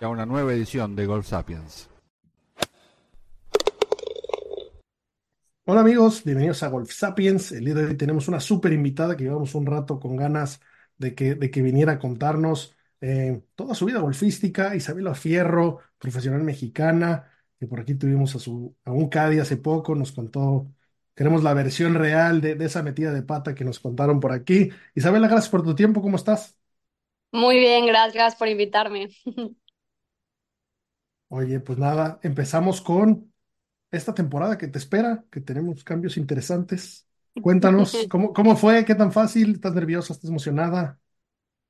y a una nueva edición de Golf Sapiens. Hola amigos, bienvenidos a Golf Sapiens. El día de hoy tenemos una súper invitada que llevamos un rato con ganas de que, de que viniera a contarnos eh, toda su vida golfística. Isabela Fierro, profesional mexicana, que por aquí tuvimos a, su, a un Cadi hace poco, nos contó, queremos la versión real de, de esa metida de pata que nos contaron por aquí. Isabela, gracias por tu tiempo, ¿cómo estás? Muy bien, gracias por invitarme. Oye, pues nada, empezamos con esta temporada que te espera, que tenemos cambios interesantes. Cuéntanos, ¿cómo, cómo fue? ¿Qué tan fácil? ¿Estás nerviosa? ¿Estás emocionada?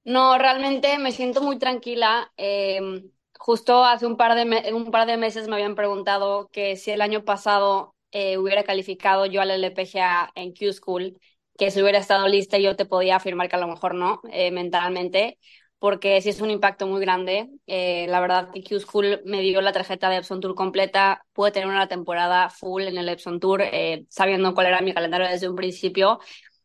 No, realmente me siento muy tranquila. Em, justo hace un par de, un par de meses me habían preguntado que si el año pasado eh, hubiera calificado yo al LPGA en Q School, que si hubiera estado lista yo te podía afirmar que a lo mejor no, eh, mentalmente, porque sí es un impacto muy grande. Eh, la verdad que Q School me dio la tarjeta de Epson Tour completa, pude tener una temporada full en el Epson Tour, eh, sabiendo cuál era mi calendario desde un principio.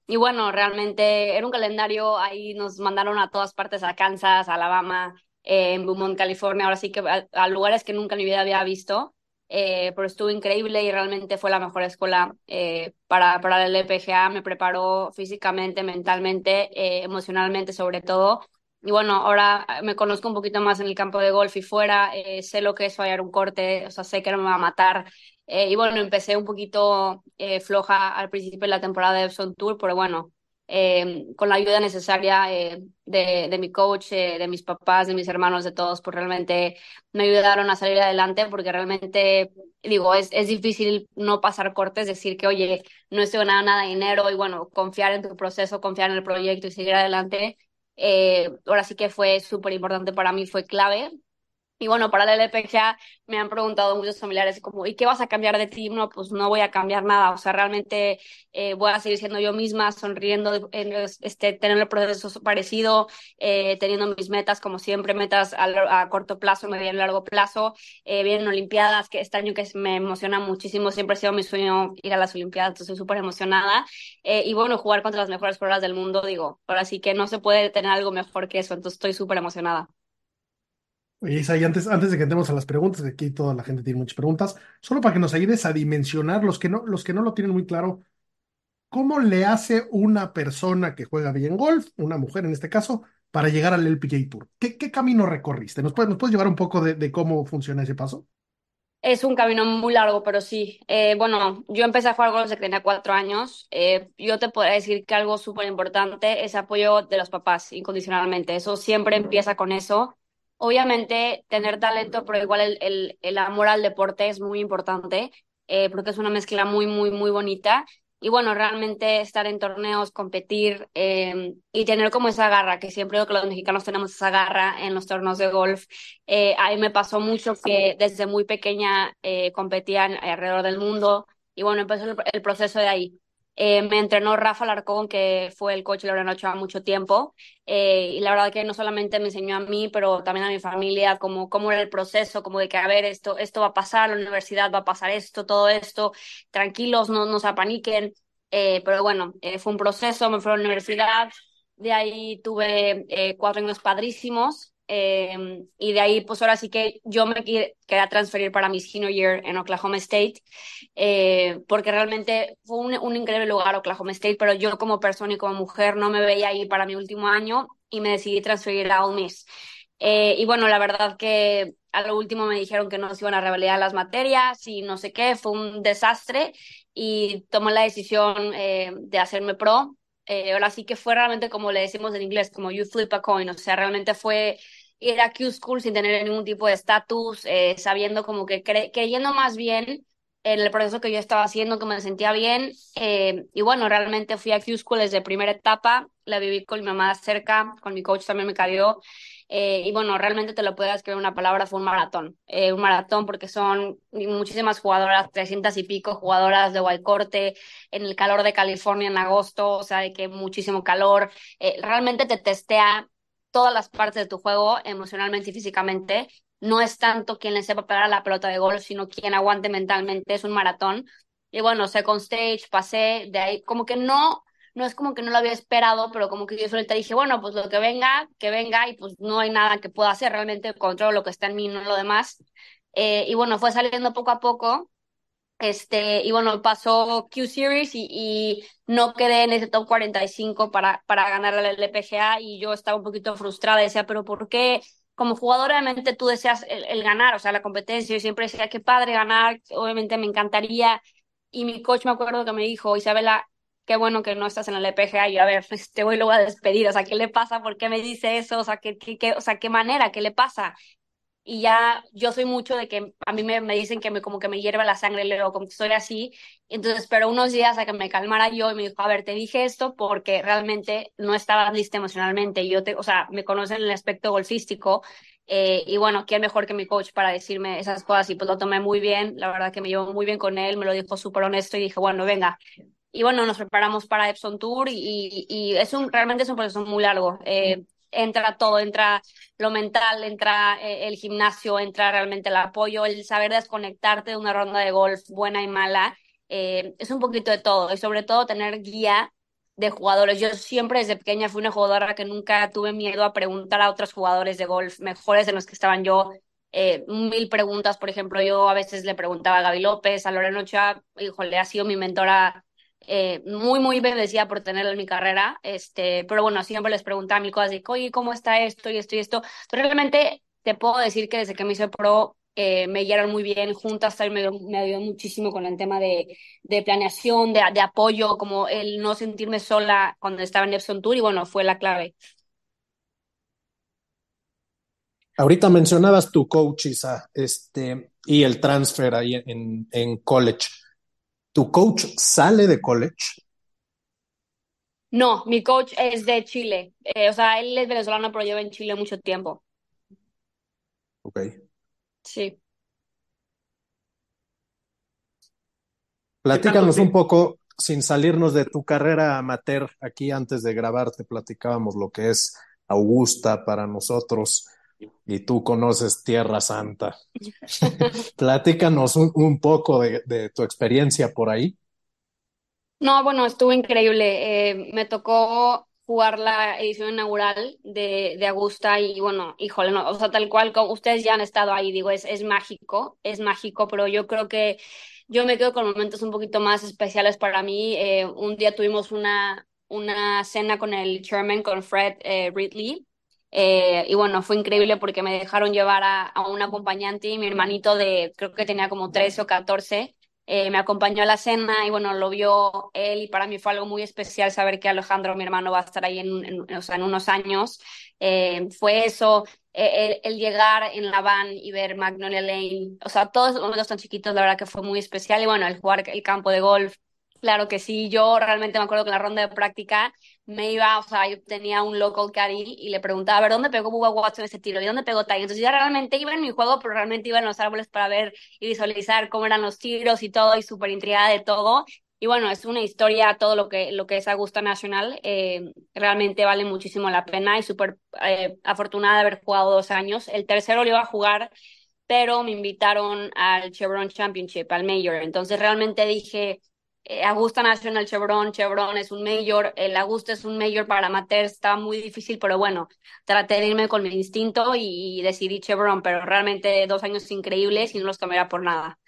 Y bueno, realmente era un calendario, ahí nos mandaron a todas partes, a Kansas, a Alabama, eh, en Beaumont, California, ahora sí que a, a lugares que nunca en mi vida había visto, eh, pero estuvo increíble y realmente fue la mejor escuela eh, para, para el LPGA, me preparó físicamente, mentalmente, eh, emocionalmente sobre todo. Y bueno, ahora me conozco un poquito más en el campo de golf y fuera, eh, sé lo que es fallar un corte, o sea, sé que no me va a matar. Eh, y bueno, empecé un poquito eh, floja al principio de la temporada de Epson Tour, pero bueno, eh, con la ayuda necesaria eh, de, de mi coach, eh, de mis papás, de mis hermanos, de todos, pues realmente me ayudaron a salir adelante porque realmente, digo, es, es difícil no pasar cortes, decir que, oye, no estoy ganando nada de dinero y bueno, confiar en tu proceso, confiar en el proyecto y seguir adelante. Eh, ahora sí que fue súper importante para mí, fue clave. Y bueno, para el LPGA me han preguntado muchos familiares como, ¿y qué vas a cambiar de ti? No, pues no voy a cambiar nada. O sea, realmente eh, voy a seguir siendo yo misma, sonriendo, en, este, teniendo el proceso parecido, eh, teniendo mis metas como siempre, metas a, corto plazo, mediano y largo plazo. Eh, vienen Olimpiadas, que este año que me emociona muchísimo, siempre ha sido mi sueño ir a las Olimpiadas, entonces estoy súper emocionada. Eh, y bueno, jugar contra las mejores pruebas del mundo, digo, ahora sí que no se puede tener algo mejor que eso, entonces estoy súper emocionada. Oye, Isa, y antes, antes de que entremos a las preguntas, que aquí toda la gente tiene muchas preguntas, solo para que nos ayudes a dimensionar, los que no, los que no lo tienen muy claro, ¿cómo le hace una persona que juega bien golf, una mujer en este caso, para llegar al LPGA Tour? ¿Qué, qué camino recorriste? ¿Nos puedes, nos puedes llevar un poco de, de cómo funciona ese paso? Es un camino muy largo, pero sí. Eh, bueno, yo empecé a jugar golf desde que tenía cuatro años. Eh, yo te podría decir que algo súper importante es apoyo de los papás, incondicionalmente. Eso siempre empieza con eso. Obviamente, tener talento, pero igual el, el, el amor al deporte es muy importante, eh, porque es una mezcla muy, muy, muy bonita. Y bueno, realmente estar en torneos, competir eh, y tener como esa garra, que siempre digo que los mexicanos tenemos esa garra en los torneos de golf. Eh, a mí me pasó mucho que desde muy pequeña eh, competía alrededor del mundo y bueno, empezó el proceso de ahí. Eh, me entrenó Rafa Larcón, que fue el coach de Lorena Ochoa mucho tiempo, eh, y la verdad que no solamente me enseñó a mí, pero también a mi familia, cómo, cómo era el proceso, como de que, a ver, esto, esto va a pasar, la universidad va a pasar esto, todo esto, tranquilos, no, no se apaniquen, eh, pero bueno, eh, fue un proceso, me fui a la universidad, de ahí tuve cuatro años padrísimos, eh, y de ahí, pues ahora sí que yo me quería transferir para mi senior year en Oklahoma State, eh, porque realmente fue un, un, increíble lugar Oklahoma State, pero yo como persona y como mujer no me veía ahí para mi último año y me decidí transferir a Ole Miss. Eh, y bueno, la verdad que a lo último me dijeron que no se iban a revalidar las materias y no sé qué, fue un desastre y tomé la decisión eh, de hacerme pro. Eh, ahora sí que fue realmente como le decimos en inglés, como you flip a coin, o sea, realmente fue ir a Q School sin tener ningún tipo de estatus, eh, sabiendo como que cre creyendo más bien en el proceso que yo estaba haciendo, que me sentía bien. Eh, y bueno, realmente fui a Q School desde primera etapa, la viví con mi mamá cerca, con mi coach también me cayó. Eh, y bueno, realmente te lo puedo escribir una palabra, fue un maratón. Eh, un maratón porque son muchísimas jugadoras, 300 y pico jugadoras de Guaycorte, en el calor de California en agosto, o sea, de que muchísimo calor. realmente te testea todas las partes de tu juego, emocionalmente y físicamente no es tanto quien le sepa pegar la pelota de golf, sino quien aguante mentalmente, es un maratón. Y bueno, second stage, pasé de ahí, como que no, no es como que no lo había esperado, pero como que yo solita dije, bueno, pues lo que venga, que venga, y pues no hay nada que pueda hacer, realmente controlo lo que está en mí, no lo demás. Eh, y bueno, fue saliendo poco a poco, este, y bueno, pasó Q Series y, no quedé en ese top 45 para, para ganar la LPGA y yo estaba un poquito frustrada, decía, pero ¿por qué? como jugador obviamente tú deseas el, ganar, o sea, la competencia, yo siempre decía, qué padre ganar, obviamente me encantaría, y mi coach me acuerdo que me dijo, Isabela, qué bueno que no estás en la LPGA, y a ver, este voy lo voy a despedir, o sea, ¿qué le pasa? ¿Por qué me dice eso? O sea, ¿qué, qué, o sea, ¿qué manera? ¿Qué le pasa? y ya yo soy mucho de que a mí me, me, dicen que me como que me hierve la sangre, luego como que soy así, entonces pero unos días a que me calmara yo y me dijo, a ver, te dije esto porque realmente no estaba lista emocionalmente, yo te, o sea, me conocen en el aspecto golfístico, eh, y bueno, ¿quién mejor que mi coach para decirme esas cosas? Y pues lo tomé muy bien, la verdad que me llevo muy bien con él, me lo dijo súper honesto y dije, bueno, venga. Y bueno, nos preparamos para Epson Tour y, y, es un, realmente es un proceso muy largo. Eh, entra todo, entra lo mental, entra eh, el gimnasio, entra realmente el apoyo, el saber desconectarte de una ronda de golf buena y mala. Eh, es un poquito de todo y sobre todo tener guía de jugadores. Yo siempre desde pequeña fui una jugadora que nunca tuve miedo a preguntar a otros jugadores de golf mejores de los que estaban yo. Eh, mil preguntas, por ejemplo, yo a veces le preguntaba a Gaby López, a Lorena Ochoa, híjole, ha sido mi mentora eh, muy, muy bendecida por tenerla en mi carrera, este, pero bueno, siempre les preguntaba mil cosas de, oye, ¿cómo está esto y esto y esto? Entonces, realmente te puedo decir que desde que me hice pro, eh, me guiaron muy bien, juntas me, me ayudó muchísimo con el tema de, de planeación, de, de, apoyo, como el no sentirme sola cuando estaba en Epson Tour y bueno, fue la clave. Ahorita mencionabas tu coach, Isa, este, y el transfer ahí en, en college. ¿Tu coach sale de college? No, mi coach es de Chile. Eh, o sea, él es venezolano, pero lleva en Chile mucho tiempo. Ok. Sí. Platícanos un poco, sin salirnos de tu carrera amateur, aquí antes de grabar te platicábamos lo que es Augusta para nosotros y tú conoces Tierra Santa. Platícanos un, poco de, tu experiencia por ahí. No, bueno, estuvo increíble. Eh, me tocó jugar la edición inaugural de, de Augusta y bueno, híjole, no, o sea, tal cual, como ustedes ya han estado ahí, digo, es, es mágico, es mágico, pero yo creo que yo me quedo con momentos un poquito más especiales para mí. Eh, un día tuvimos una, una cena con el chairman, con Fred eh, Ridley, eh, y bueno, fue increíble porque me dejaron llevar a, a, un acompañante y mi hermanito de, creo que tenía como 13 o 14, eh, me acompañó a la cena y bueno, lo vio él y para mí fue algo muy especial saber que Alejandro, mi hermano, va a estar ahí en, o sea, en unos años. Eh, fue eso, el, el, llegar en la van y ver Magnolia Lane, o sea, todos los momentos tan chiquitos, la verdad que fue muy especial y bueno, el jugar el campo de golf, Claro que sí, yo realmente me acuerdo que en la ronda de práctica me iba, o sea, yo tenía un local caddy y le preguntaba, a ver, ¿dónde pegó Bubba Watson ese tiro? ¿Y dónde pegó Ty? Entonces ya realmente iba en mi juego, pero realmente iba en los árboles para ver y visualizar cómo eran los tiros y todo, y súper intrigada de todo. Y bueno, es una historia, todo lo que, lo que es Augusta Nacional, eh, realmente vale muchísimo la pena y súper eh, afortunada de haber jugado dos años. El tercero lo iba a jugar pero me invitaron al Chevron Championship, al Major. Entonces realmente dije, Augusta National Chevron, Chevron es un mayor, el Augusta es un mayor para amateur, estaba muy difícil, pero bueno, traté de irme con mi instinto y, decidí Chevron, pero realmente dos años increíbles y no los cambiaría por nada.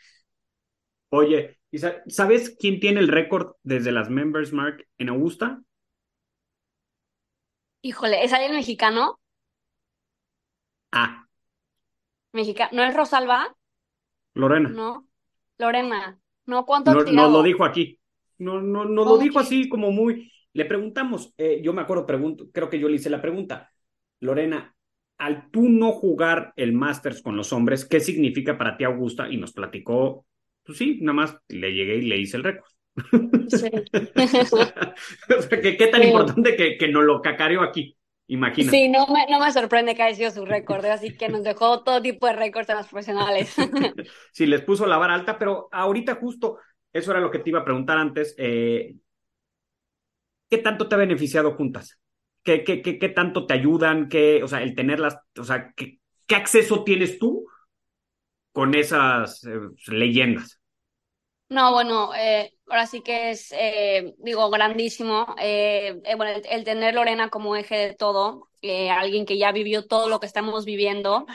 Oye, ¿sabes quién tiene el récord desde las Members Mark en Augusta? Híjole, ¿es alguien mexicano? Ah. Mexicano, ¿no es Rosalba? Lorena. No, Lorena. No, ¿cuánto no, lo dijo aquí. No, no, no lo dijo así como muy. Le preguntamos, eh, yo me acuerdo, pregunto, creo que yo le hice la pregunta. Lorena, al tú no jugar el Masters con los hombres, ¿qué significa para ti, Augusta? Y nos platicó pues sí, nada más le llegué y le hice el récord. Sí. ¿qué, tan importante que, que no lo cacareó aquí? Imagina. Sí, no me, no me sorprende que haya sido su récord, ¿eh? así que nos dejó todo tipo de récords en los profesionales. sí, les puso la vara alta, pero ahorita justo, eso era lo que te iba a preguntar antes, eh, ¿qué tanto te ha beneficiado juntas? ¿Qué, qué, qué, qué tanto te ayudan? ¿Qué, o sea, el tenerlas, o sea, ¿qué, qué acceso tienes tú con esas eh, leyendas? No, bueno, eh, ahora sí que es, eh, digo, grandísimo. Eh, bueno, el, tener Lorena como eje de todo, alguien que ya vivió todo lo que estamos viviendo,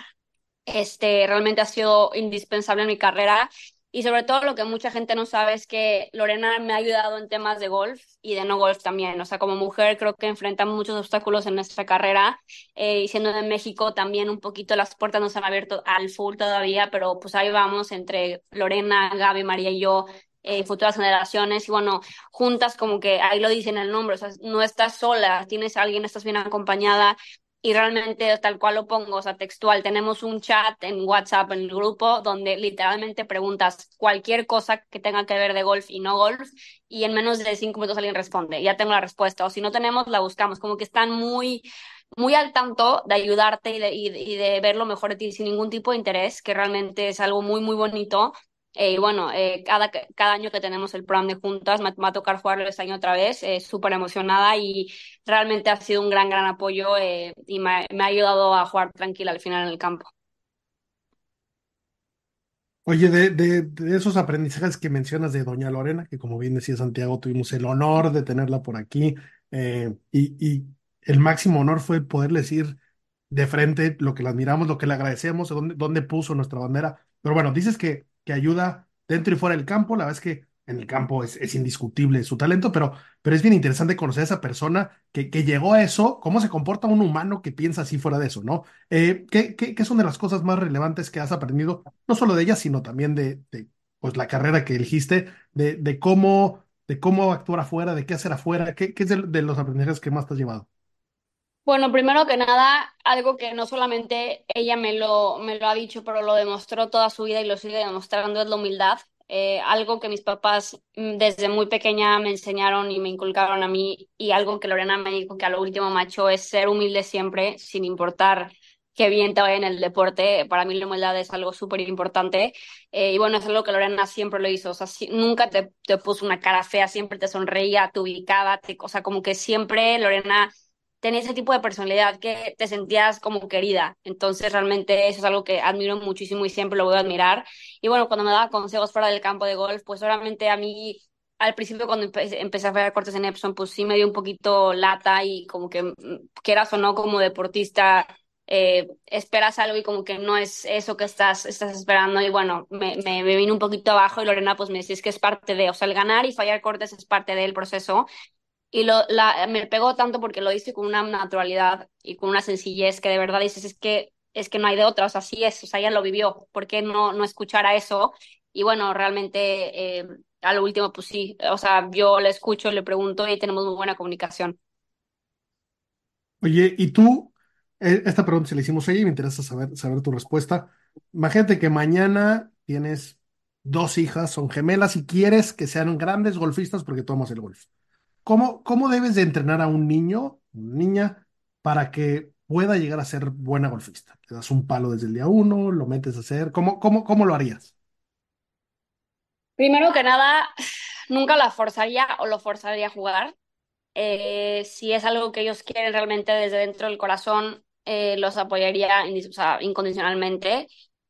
este, realmente ha sido indispensable en mi carrera y sobre todo lo que mucha gente no sabe es que Lorena me ha ayudado en temas de golf y de no golf también. O sea, como mujer creo que enfrentamos muchos obstáculos en nuestra carrera. Eh, y siendo de México también un poquito las puertas nos han abierto al full todavía, pero pues ahí vamos entre Lorena, Gaby, María y yo. Eh, futuras generaciones y bueno, juntas como que ahí lo dicen el nombre, o sea, no estás sola, tienes a alguien, estás bien acompañada y realmente tal cual lo pongo, o sea, textual. Tenemos un chat en WhatsApp, en el grupo, donde literalmente preguntas cualquier cosa que tenga que ver de golf y no golf, y en menos de cinco minutos alguien responde, ya tengo la respuesta, o si no tenemos, la buscamos, como que están muy muy al tanto de ayudarte y de, y de ver lo mejor de ti sin ningún tipo de interés, que realmente es algo muy, muy bonito. Eh, y bueno, eh, cada, cada año que tenemos el programa de juntas, me, va a tocar jugarlo este año otra vez, eh, súper emocionada y realmente ha sido un gran, gran apoyo eh, y me, me, ha ayudado a jugar tranquila al final en el campo. Oye, de, de, de, esos aprendizajes que mencionas de Doña Lorena, que como bien decía Santiago, tuvimos el honor de tenerla por aquí y, y el máximo honor fue poderle decir de frente lo que le admiramos, lo que le agradecemos, dónde, dónde puso nuestra bandera. Pero bueno, dices que que ayuda dentro y fuera del campo. La verdad es que en el campo es, indiscutible su talento, pero, pero es bien interesante conocer a esa persona que, que, llegó a eso, cómo se comporta un humano que piensa así fuera de eso, ¿no? Eh, ¿qué, qué, qué, son de las cosas más relevantes que has aprendido, no solo de ella, sino también de, de pues, la carrera que elegiste, de, de, cómo, de cómo actuar afuera, de qué hacer afuera? ¿Qué, qué es de los aprendizajes que más te has llevado? Bueno, primero que nada, algo que no solamente ella me lo, me lo ha dicho, pero lo demostró toda su vida y lo sigue demostrando es la humildad. Eh, algo que mis papás mm, desde muy pequeña me enseñaron y me inculcaron a mí y algo que Lorena me dijo que a lo último macho es ser humilde siempre, sin importar qué bien te vaya en el deporte. Para mí la humildad es algo súper importante. Eh, y bueno, es algo que Lorena siempre lo hizo. O sea, nunca te, puso una cara fea, siempre te sonreía, te ubicaba, te, o sea, como que siempre Lorena tenía ese tipo de personalidad que te sentías como querida. Entonces, realmente eso es algo que admiro muchísimo y siempre lo voy a admirar. Y bueno, cuando me daba consejos fuera del campo de golf, pues obviamente a mí, al principio cuando empecé, a ver cortes en Epson, pues sí me dio un poquito lata y como que, mm, quieras o no, como deportista, eh, esperas algo y como que no es eso que estás, estás esperando. Y bueno, me, me, me vino un poquito abajo y Lorena pues me decía, es que es parte de, o sea, el ganar y fallar cortes es parte del proceso y lo, la, me pegó tanto porque lo dice con una naturalidad y con una sencillez que de verdad dices, es que, es que no hay de otra, o sea, así es, o sea, ella lo vivió, ¿por qué no, no escuchar a eso? Y bueno, realmente eh, a lo último, pues sí, o sea, yo le escucho, le pregunto y tenemos muy buena comunicación. Oye, ¿y tú? Eh, esta pregunta se la hicimos ella y me interesa saber, saber tu respuesta. Imagínate que mañana tienes dos hijas, son gemelas y quieres que sean grandes golfistas porque tomas el golf. ¿Cómo, cómo debes de entrenar a un niño, niña, para que pueda llegar a ser buena golfista? ¿Le das un palo desde el día uno? ¿Lo metes a hacer? ¿Cómo, cómo, cómo lo harías? Primero que nada, nunca la forzaría o lo forzaría a jugar. Eh, si es algo que ellos quieren realmente desde dentro del corazón, eh, los apoyaría o sea, incondicionalmente.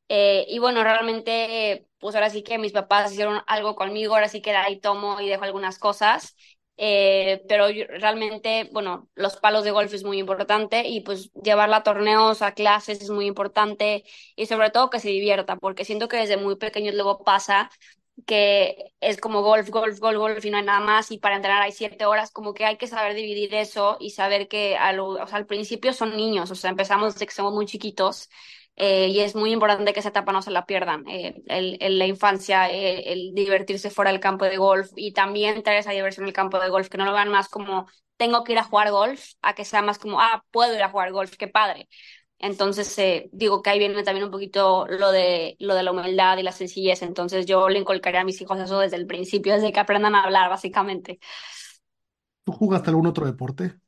Eh, y bueno, realmente, pues ahora sí que mis papás hicieron algo conmigo, ahora sí que ahí tomo y dejo algunas cosas. Eh, pero realmente, bueno, los palos de golf es muy importante y pues llevarla a torneos, a clases es muy importante y sobre todo que se divierta, porque siento que desde muy pequeños luego pasa que es como golf, golf, golf, golf y no hay nada más y para entrenar hay siete horas, como que hay que saber dividir eso y saber que al, o sea, al principio son niños, o sea, empezamos desde que somos muy chiquitos eh, y es muy importante que esa etapa no se la pierdan. Eh, la infancia, eh, el divertirse fuera del campo de golf y también traer esa diversión el campo de golf, que no lo vean más como tengo que ir a jugar golf, a que sea más como, ah, puedo ir a jugar golf, qué padre. Entonces, eh, digo que ahí viene también un poquito lo de, lo de la humildad y la sencillez. Entonces, yo le inculcaría a mis hijos eso desde el principio, desde que aprendan a hablar, básicamente. ¿Tú jugaste algún otro deporte?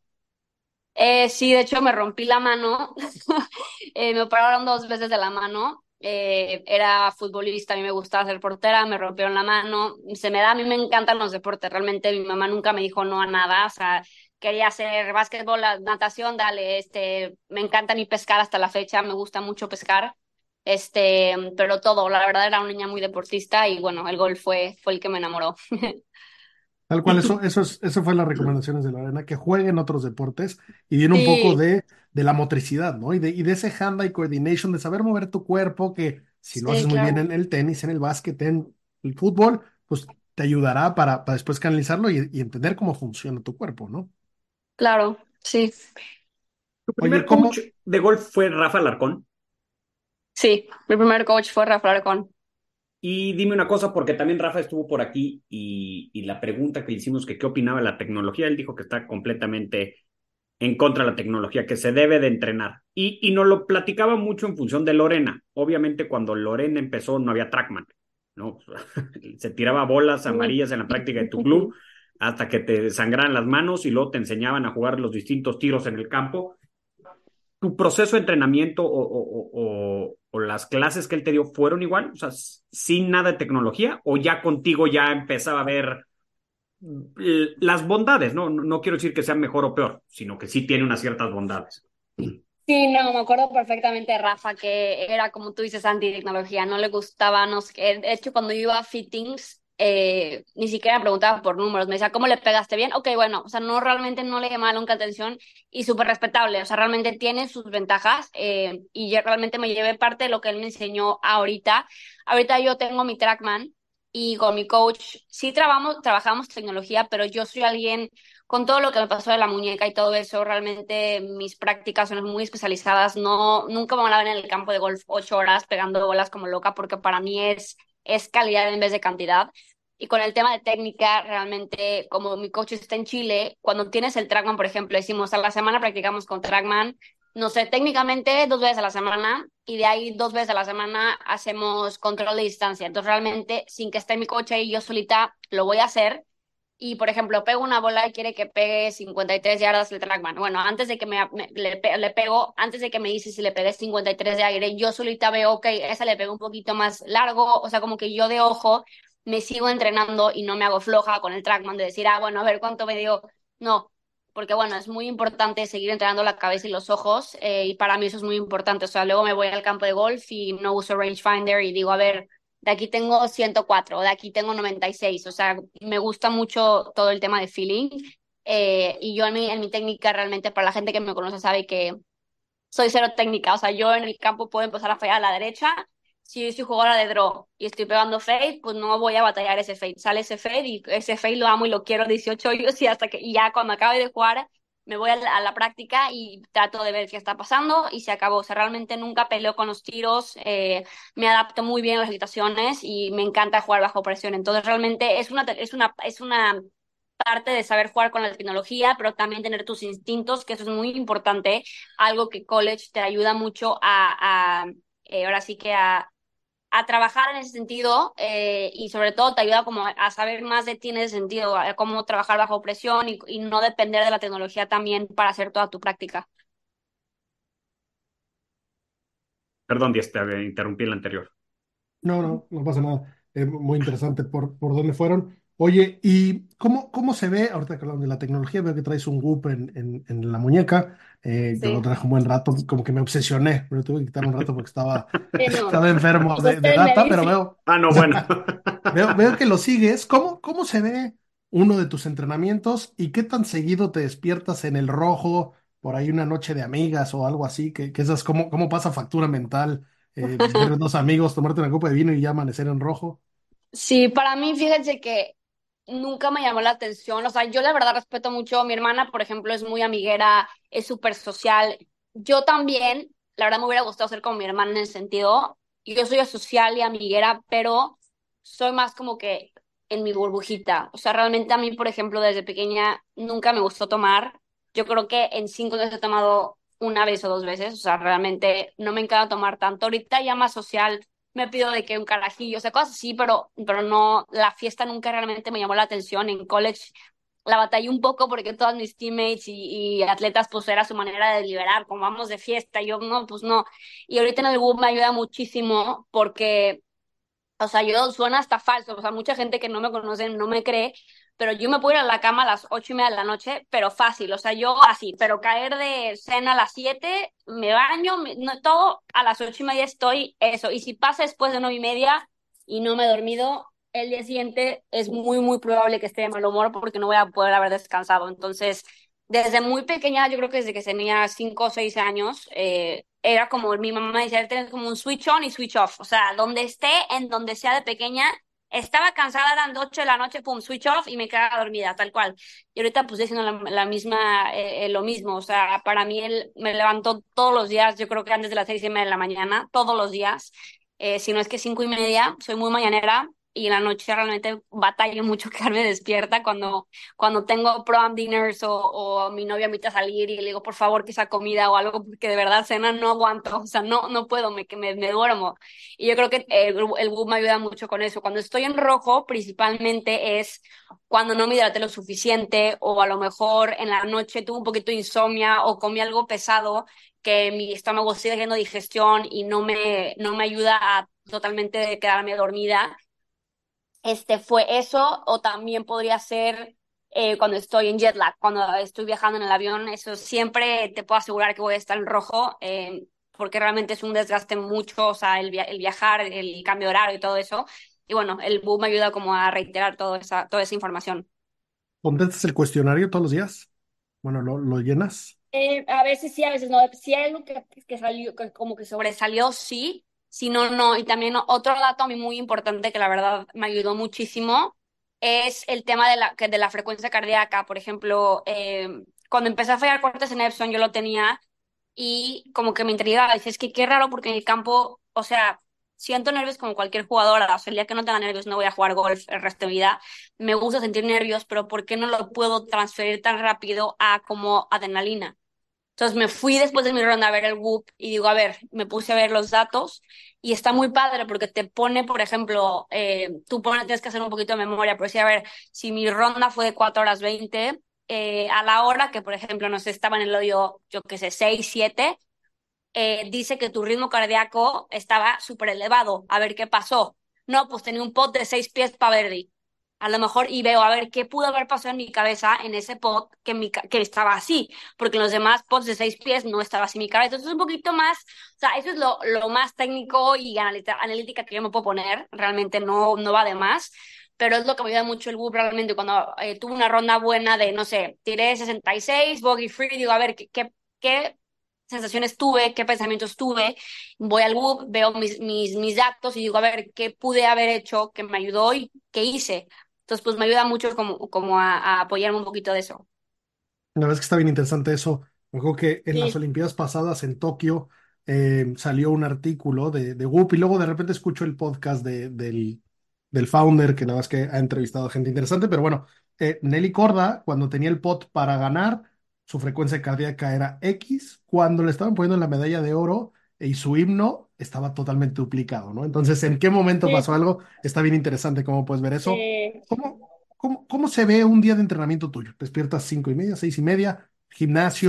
Eh, sí, de hecho me rompí la mano, eh, me operaron dos veces de la mano, eh, era futbolista, a mí me gustaba ser portera, me rompieron la mano, se me da, a mí me encantan los deportes, realmente mi mamá nunca me dijo no a nada, o sea, quería hacer básquetbol, natación, dale, este, me encanta ni pescar hasta la fecha, me gusta mucho pescar, este, pero todo, la verdad era una niña muy deportista y bueno, el golf fue, fue el que me enamoró. Tal cual, eso, eso, es, eso fue las recomendaciones de Lorena, que jueguen otros deportes y viene un poco de, de la motricidad, ¿no? Y de, y de ese hand-eye coordination, de saber mover tu cuerpo, que si lo sí, haces muy bien en el tenis, en el básquet, en el fútbol, pues te ayudará para, para después canalizarlo y, y entender cómo funciona tu cuerpo, ¿no? claro, sí, Tu Oye, primer coach ¿cómo? de golf fue Rafa Larcón. sí, mi primer coach fue Rafa Arcón. Y dime una cosa, porque también Rafa estuvo por aquí y, y la pregunta que hicimos que qué opinaba de la tecnología, él dijo que está completamente en contra de la tecnología, que se debe de entrenar. Y, y nos lo platicaba mucho en función de Lorena. Obviamente cuando Lorena empezó no había trackman, ¿no? Se tiraba bolas amarillas en la práctica de tu club hasta que te sangraran las manos y luego te enseñaban a jugar los distintos tiros en el campo. ¿Tu proceso de entrenamiento o, o, o, o las clases que él te dio fueron igual? O sea, sin nada de tecnología o ya contigo ya empezaba a ver las bondades, ¿no? No quiero decir que sea mejor o peor, sino que sí tiene unas ciertas bondades. Sí, no, me acuerdo perfectamente Rafa, que era como tú dices, anti-tecnología, no le gustaba, no sé, de hecho cuando iba a fittings, eh, ni siquiera me preguntaba por números, me decía, ¿cómo le pegaste bien? Ok, bueno, o sea, no, realmente no le llamaba nunca atención y súper respetable, o sea, realmente tiene sus ventajas eh, y yo realmente me llevé parte de lo que él me enseñó ahorita. Ahorita yo tengo mi Trackman y con mi coach sí trabajamos, trabajamos tecnología, pero yo soy alguien con todo lo que me pasó de la muñeca y todo eso, realmente mis prácticas son muy especializadas. No, nunca me van a ver en el campo de golf ocho horas pegando bolas como loca, porque para mí es, es calidad en vez de cantidad. Y con el tema de técnica, realmente, como mi coach está en Chile, cuando tienes el Trackman, por ejemplo, decimos a la semana practicamos con Trackman, no sé, técnicamente dos veces a la semana y de ahí dos veces a la semana hacemos control de distancia. Entonces, realmente, sin que esté mi coach ahí, yo solita lo voy a hacer y, por ejemplo, pego una bola y quiere que pegue 53 yardas el trackman. Bueno, antes de que me, me le, le, pego, antes de que me dice si le pegué 53 de aire, yo solita veo, ok, esa le pego un poquito más largo, o sea, como que yo de ojo me sigo entrenando y no me hago floja con el trackman de decir, ah, bueno, a ver cuánto me dio. No, porque bueno, es muy importante seguir entrenando la cabeza y los ojos, eh, y para mí eso es muy importante. O sea, luego me voy al campo de golf y no uso rangefinder y digo, a ver, de aquí tengo 104, de aquí tengo 96, o sea, me gusta mucho todo el tema de feeling. Eh, y yo en mi, en mi técnica realmente, para la gente que me conoce sabe que soy cero técnica, o sea, yo en el campo puedo empezar a fallar a la derecha, si yo soy jugadora de draw y estoy pegando fade, pues no voy a batallar ese fade, sale ese fade y ese fade lo amo y lo quiero 18 hoyos y hasta que y ya cuando acabe de jugar me voy a la, a la, práctica y trato de ver qué está pasando y se acabó. O sea, realmente nunca peleo con los tiros, eh, me adapto muy bien a las situaciones y me encanta jugar bajo presión. Entonces, realmente es una, es una, es una parte de saber jugar con la tecnología, pero también tener tus instintos, que eso es muy importante, algo que college te ayuda mucho a, a eh, ahora sí que a a trabajar en ese sentido eh, y sobre todo te ayuda como a saber más de ti en ese sentido, a cómo trabajar bajo presión y, y no depender de la tecnología también para hacer toda tu práctica. Perdón, Díaz, te interrumpí en la anterior. No, no, no pasa nada. Eh, muy interesante por, por dónde fueron. Oye, ¿y cómo, cómo se ve? Ahorita que hablamos de la tecnología, veo que traes un Whoop en, en, en la muñeca. Eh, yo lo Sí. traje un buen rato, como que me obsesioné, pero tuve que quitar un rato porque estaba, no. estaba enfermo de, de me data, pero veo, Ah, no, bueno. veo, veo que lo sigues. ¿Cómo, cómo se ve uno de tus entrenamientos y qué tan seguido te despiertas en el rojo por ahí una noche de amigas o algo así? Que, que esas, ¿cómo, cómo pasa factura mental? Eh, tener dos amigos, tomarte una copa de vino y ya amanecer en rojo. Sí, para mí, fíjense que nunca me llamó la atención. O sea, yo la verdad respeto mucho. Mi hermana, por ejemplo, es muy amiguera, es súper social. Yo también, la verdad me hubiera gustado ser como mi hermana en el sentido. Yo soy social y amiguera, pero soy más como que en mi burbujita. O sea, realmente a mí, por ejemplo, desde pequeña nunca me gustó tomar. Yo creo que en cinco años he tomado una vez o dos veces, o sea, realmente no me encanta tomar tanto. Ahorita ya más social me pido de que un carajillo, o sea, cosas así, pero, pero no, la fiesta nunca realmente me llamó la atención. En college la batallé un poco porque todos mis teammates y, atletas, pues era su manera de liberar, como vamos de fiesta, yo no, pues no. Y ahorita en el boom me ayuda muchísimo porque, o sea, yo suena hasta falso, o sea, mucha gente que no me conoce no me cree, pero yo me puedo ir a la cama a las ocho y media de la noche, pero fácil, o sea, yo así, pero caer de cena a las siete, me baño, me, no, todo, a las ocho y media estoy eso, y si pasa después de nueve y media y no me he dormido, el día siguiente es muy, muy probable que esté de mal humor porque no voy a poder haber descansado. Entonces, desde muy pequeña, yo creo que desde que tenía cinco o seis años, eh, era como mi mamá decía, tener como un switch on y switch off. O sea, donde esté, en donde sea de pequeña, estaba cansada, eran ocho de la noche, pum, switch off y me quedaba dormida, tal cual. Y ahorita pues diciendo la, la misma, eh, lo mismo. O sea, para mí él me levantó todos los días, yo creo que antes de las seis y media de la mañana, todos los días. Eh, si no es que cinco y media, soy muy mañanera, y en la noche realmente batallo mucho quedarme despierta cuando, cuando tengo prom dinners o, o mi novia me invita a salir y le digo, por favor, que esa comida o algo, porque de verdad cena no aguanto, o sea, no, no puedo, me, me, me duermo. Y yo creo que el, el boom me ayuda mucho con eso. Cuando estoy en rojo, principalmente es cuando no me hidraté lo suficiente o a lo mejor en la noche tuve un poquito de insomnia o comí algo pesado que mi estómago sigue haciendo digestión y no me, no me ayuda a totalmente quedarme dormida este fue eso, o también podría ser eh, cuando estoy en jet lag, cuando estoy viajando en el avión, eso siempre te puedo asegurar que voy a estar en rojo, eh, porque realmente es un desgaste mucho, o sea, el, el, viajar, el cambio de horario y todo eso. Y bueno, el boom me ayuda como a reiterar toda esa, toda esa información. ¿Contestas el cuestionario todos los días? Bueno, ¿lo, lo llenas? Eh, a veces sí, a veces no. Si hay algo que, que salió, que como que sobresalió, sí, si no, no. Y también otro dato a mí muy importante que la verdad me ayudó muchísimo es el tema de la, de la frecuencia cardíaca. Por ejemplo, eh, cuando empecé a fallar cortes en Epson, yo lo tenía y como que me intrigaba. Dices, es que qué raro porque en el campo, o sea, siento nervios como cualquier jugadora. O sea, el día que no tenga nervios no voy a jugar golf el resto de vida. Me gusta sentir nervios, pero ¿por qué no lo puedo transferir tan rápido a como adrenalina? Entonces me fui después de mi ronda a ver el Whoop y digo, a ver, me puse a ver los datos y está muy padre porque te pone, por ejemplo, eh, tú pones, tienes que hacer un poquito de memoria, pero sí, a ver, si mi ronda fue de 4 horas 20, eh, a la hora que, por ejemplo, no sé, estaba en el odio, yo qué sé, 6, 7, eh, dice que tu ritmo cardíaco estaba súper elevado. A ver qué pasó. No, pues tenía un pot de 6 pies para Verdi a lo mejor y veo a ver qué pudo haber pasado en mi cabeza en ese pot que, mi, que estaba así, porque en los demás pots de seis pies no estaba así mi cabeza. Entonces, un poquito más, o sea, eso es lo, lo más técnico y analítica que yo me puedo poner, realmente no, no va de más, pero es lo que me ayuda mucho el WUP realmente cuando eh, tuve una ronda buena de, no sé, tiré 66, bogey free, digo, a ver, ¿qué, qué, qué sensaciones tuve, qué pensamientos tuve, voy al WUP, veo mis, mis, mis datos y digo, a ver, ¿qué pude haber hecho que me ayudó y qué hice? Entonces, pues me ayuda mucho como, como a, a apoyarme un poquito de eso. La verdad es que está bien interesante eso. Me acuerdo que en Sí. las Olimpiadas pasadas en Tokio eh, salió un artículo de, de Whoop y luego de repente escucho el podcast de, del, del founder que nada más que ha entrevistado a gente interesante, pero bueno, eh, Nelly Corda cuando tenía el pot para ganar, su frecuencia cardíaca era X, cuando le estaban poniendo la medalla de oro y su himno estaba totalmente duplicado, ¿no? Entonces, ¿en qué momento Sí. pasó algo? Está bien interesante cómo puedes ver eso. Eh, ¿Cómo, cómo, cómo se ve un día de entrenamiento tuyo? ¿Despiertas cinco y media, seis y media,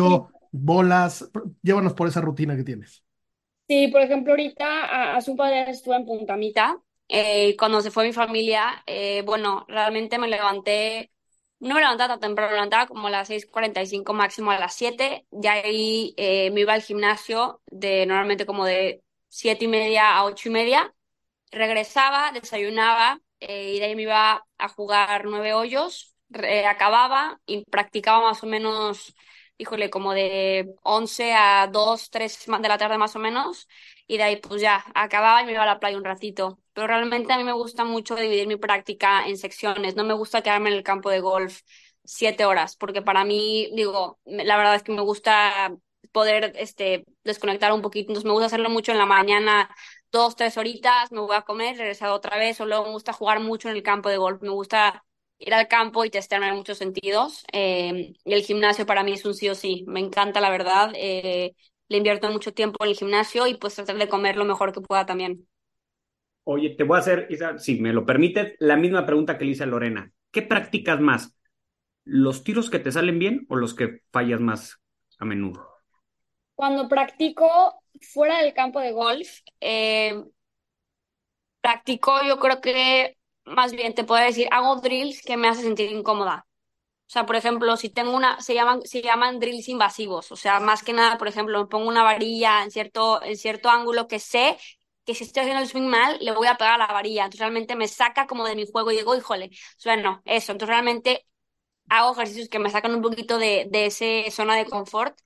sí. gimnasio, bolas? Llévanos por esa rutina que tienes. Sí, por ejemplo, ahorita hace un par de días estuve en Puntamita. eh, cuando se fue mi familia, eh, bueno, realmente me levanté, no me levantaba tan temprano, me levantaba como a las 6:45 máximo a las 7. De ahí eh, me iba al gimnasio de normalmente como de siete y media a ocho y media. Regresaba, desayunaba eh, y de ahí me iba a jugar nueve hoyos. Re- acababa y practicaba más o menos, híjole, como de 11 a 2, 3 de la tarde más o menos. Y de ahí pues ya acababa y me iba a la playa un ratito. Pero realmente a mí me gusta mucho dividir mi práctica en secciones. No me gusta quedarme en el campo de golf siete horas, porque para mí, digo, la verdad es que me gusta poder este, desconectar un poquito. Entonces me gusta hacerlo mucho en la mañana, dos, tres horitas, me voy a comer, regresar otra vez. O luego me gusta jugar mucho en el campo de golf. Me gusta ir al campo y testearme en muchos sentidos. Eh, y el gimnasio para mí es un sí o sí. Me encanta, la verdad. Eh, le invierto mucho tiempo en el gimnasio y pues tratar de comer lo mejor que pueda también. Oye, te voy a hacer, si me lo permites, la misma pregunta que le hice a Lorena. ¿Qué practicas más? ¿Los tiros que te salen bien o los que fallas más a menudo? Cuando practico fuera del campo de golf, eh, practico, yo creo que más bien te puedo decir, hago drills que me hacen sentir incómoda. O sea, por ejemplo, si tengo una, se llaman, se llaman drills invasivos. O sea, más que nada, por ejemplo, pongo una varilla en cierto, en cierto ángulo que sé que si estoy haciendo el swing mal, le voy a pegar a la varilla. Entonces realmente me saca como de mi juego y digo, híjole, bueno, eso. Entonces realmente hago ejercicios que me sacan un poquito de, de esa zona de confort.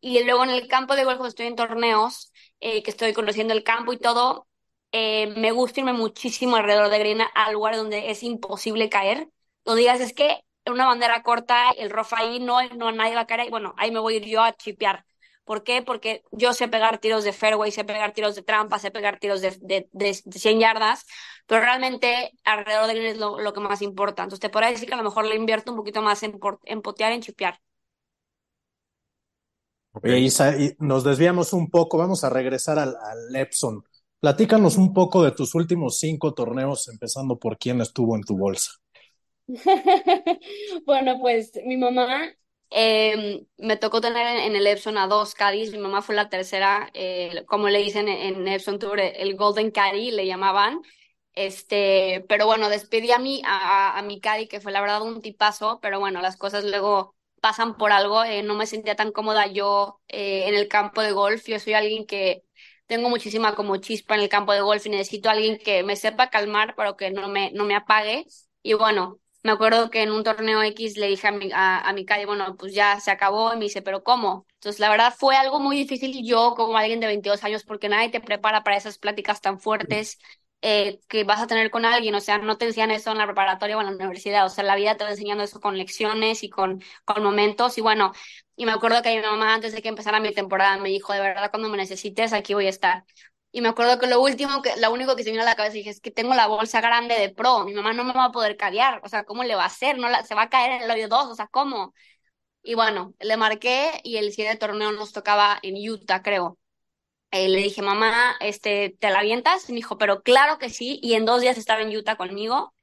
Y luego en el campo de golf, estoy en torneos, eh, que estoy conociendo el campo y todo, eh, me gusta irme muchísimo alrededor de green al lugar donde es imposible caer. Donde digas, es que una bandera corta, el rough ahí no, no nadie va a caer. Bueno, ahí me voy yo a chipear. ¿Por qué? Porque yo sé pegar tiros de fairway, sé pegar tiros de trampa, sé pegar tiros de, de, de, 100 yardas, pero realmente alrededor de green es lo, lo, que más importa. Entonces te podría decir que a lo mejor le invierto un poquito más en, en potear, en chipear. Oye, Isa, y nos desviamos un poco, vamos a regresar al, al Epson. Platícanos un poco de tus últimos cinco torneos, empezando por quién estuvo en tu bolsa. bueno, pues mi mamá eh, me tocó tener en, el Epson a dos Caddies, mi mamá fue la tercera, eh, como le dicen en, Epson Tour, el Golden Caddy le llamaban. Este, pero bueno, despedí a mi, a, a mi Caddy, que fue la verdad un tipazo, pero bueno, las cosas luego pasan por algo, eh, no me sentía tan cómoda yo eh, en el campo de golf, yo soy alguien que tengo muchísima como chispa en el campo de golf y necesito a alguien que me sepa calmar, pero que no me, no me apague. Y bueno, me acuerdo que en un torneo X le dije a mi, a, a mi calle, bueno, pues ya se acabó, y me dice, pero ¿cómo? Entonces, la verdad fue algo muy difícil yo como alguien de 22 años, porque nadie te prepara para esas pláticas tan fuertes eh, que vas a tener con alguien, o sea, no te enseñan eso en la preparatoria o en la universidad, o sea, la vida te va enseñando eso con lecciones y con, con momentos, y bueno, y me acuerdo que mi mamá antes de que empezara mi temporada me dijo, de verdad, cuando me necesites, aquí voy a estar. Y me acuerdo que lo último, que lo único que se me vino a la cabeza, dije, es que tengo la bolsa grande de pro, mi mamá no me va a poder caviar, o sea, ¿cómo le va a hacer? No la, se va a caer en el hoyo 2, o sea, ¿cómo? Y bueno, le marqué y el siguiente torneo nos tocaba en Utah, creo. Eh, le dije, mamá, este, ¿te la avientas? Y me dijo, pero claro que sí. Y en dos días estaba en Utah conmigo.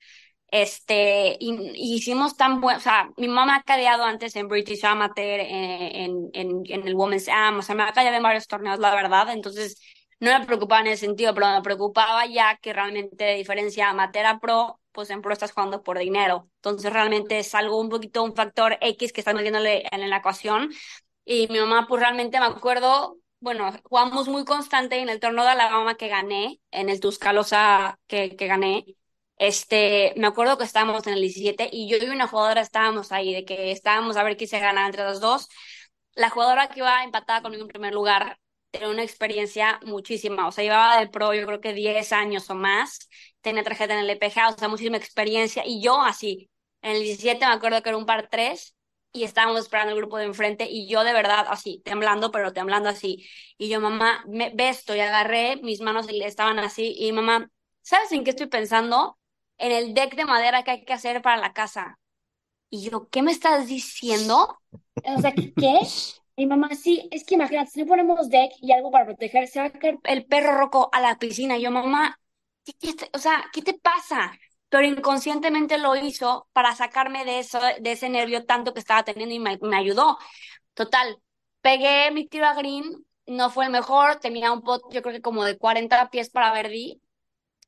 Este, y, y hicimos tan bueno, o sea, mi mamá ha cadeado antes en British Amateur, eh, en, en, en, el Women's Am, o sea, me ha cadeado en varios torneos, la verdad. Entonces, no me preocupaba en ese sentido, pero me preocupaba ya que realmente, de diferencia amateur a pro, pues en pro estás jugando por dinero. Entonces, realmente es algo un poquito, un factor X que está metiéndole en la ecuación. Y mi mamá, pues realmente me acuerdo bueno, jugamos muy constante en el torneo de Alabama que gané, en el Tuscaloosa que, que gané. Este, me acuerdo que estábamos en el 17 y yo y una jugadora estábamos ahí, de que estábamos a ver quién se gana entre los dos. La jugadora que iba empatada conmigo en primer lugar tenía una experiencia muchísima, o sea, llevaba de pro yo creo que 10 años o más, tenía tarjeta en el EPG, o sea, muchísima experiencia y yo así, en el 17 me acuerdo que era un par 3 y estábamos esperando el grupo de enfrente y yo de verdad así, temblando, pero temblando así. Y yo, mamá, me, ve esto y agarré, mis manos estaban así y mamá, ¿sabes en qué estoy pensando? En el deck de madera que hay que hacer para la casa. Y yo, ¿qué me estás diciendo? O sea, ¿qué? Mi mamá, sí, es que imagínate, si no ponemos deck y algo para proteger, se va a caer el perro roco a la piscina. Yo, mamá, ¿qué, qué, o sea, ¿qué te pasa? pero inconscientemente lo hizo para sacarme de eso, de ese nervio tanto que estaba teniendo y me, ayudó. Total, pegué mi tiro a green, no fue el mejor, tenía un pot, yo creo que como de 40 pies para Verdi,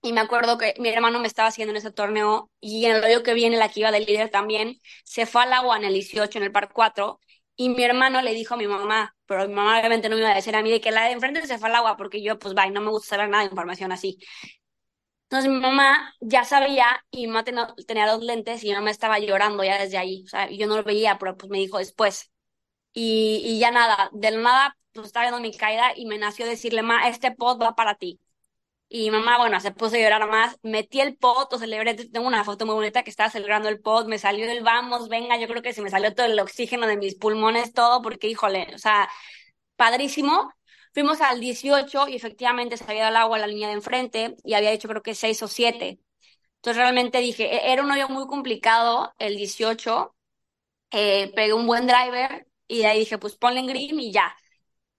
y me acuerdo que mi hermano me estaba haciendo en ese torneo, y en el hoyo que viene, la que iba del líder también, se fue al agua en el 18, en el par 4, y mi hermano le dijo a mi mamá, pero mi mamá obviamente no me iba a decir a mí de que la de enfrente se fue al agua, porque yo, pues, va, no me gusta saber nada de información así. Entonces mi mamá ya sabía y mi mamá tenía, tenía dos lentes y no me estaba llorando ya desde ahí. O sea, yo no lo veía, pero pues me dijo después. Y, y ya nada, del nada, pues estaba viendo mi caída y me nació decirle, ma, este pot va para ti. Y mamá, bueno, se puso a llorar más. Metí el pot, o celebré, tengo una foto muy bonita que estaba celebrando el pot, me salió el vamos, venga, yo creo que se me salió todo el oxígeno de mis pulmones, todo, porque híjole, o sea, padrísimo. Fuimos al 18 y efectivamente se había dado el agua a la línea de enfrente y había hecho creo que 6 o 7. Entonces realmente dije, e-, era un hoyo muy complicado el 18, eh, pegué un buen driver y de ahí dije, pues ponle en green y ya.